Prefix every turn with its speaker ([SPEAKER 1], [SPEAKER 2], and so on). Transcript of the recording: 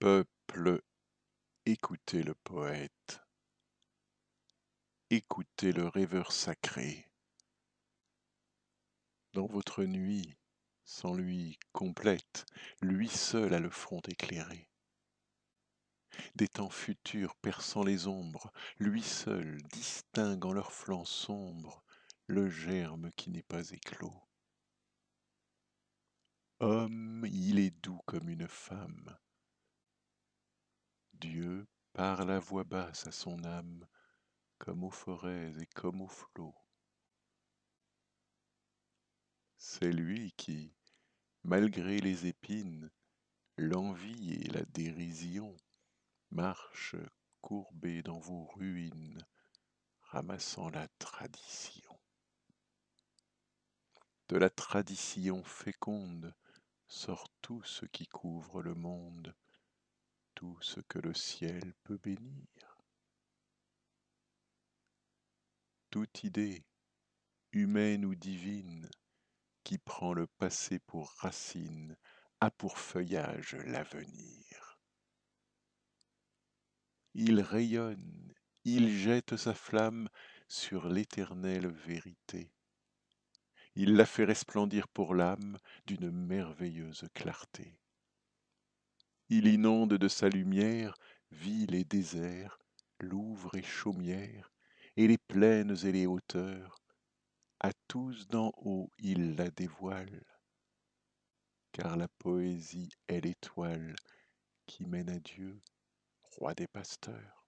[SPEAKER 1] Peuple, écoutez le poète, écoutez le rêveur sacré. Dans votre nuit, sans lui complète, lui seul a le front éclairé. Des temps futurs perçant les ombres, lui seul distingue en leurs flancs sombres le germe qui n'est pas éclos. Homme, il est doux comme une femme. Parle à voix basse à son âme, comme aux forêts et comme aux flots. C'est lui qui, malgré les épines, l'envie et la dérision, marche courbé dans vos ruines, ramassant la tradition. De la tradition féconde sort tout ce qui couvre le monde, tout ce que le ciel peut bénir. Toute idée, humaine ou divine, qui prend le passé pour racine, a pour feuillage l'avenir. Il rayonne, il jette sa flamme sur l'éternelle vérité. Il la fait resplendir pour l'âme d'une merveilleuse clarté. Il inonde de sa lumière villes et déserts, Louvres et chaumières, et les plaines et les hauteurs. À tous d'en haut il la dévoile, car la poésie est l'étoile qui mène à Dieu, roi des pasteurs.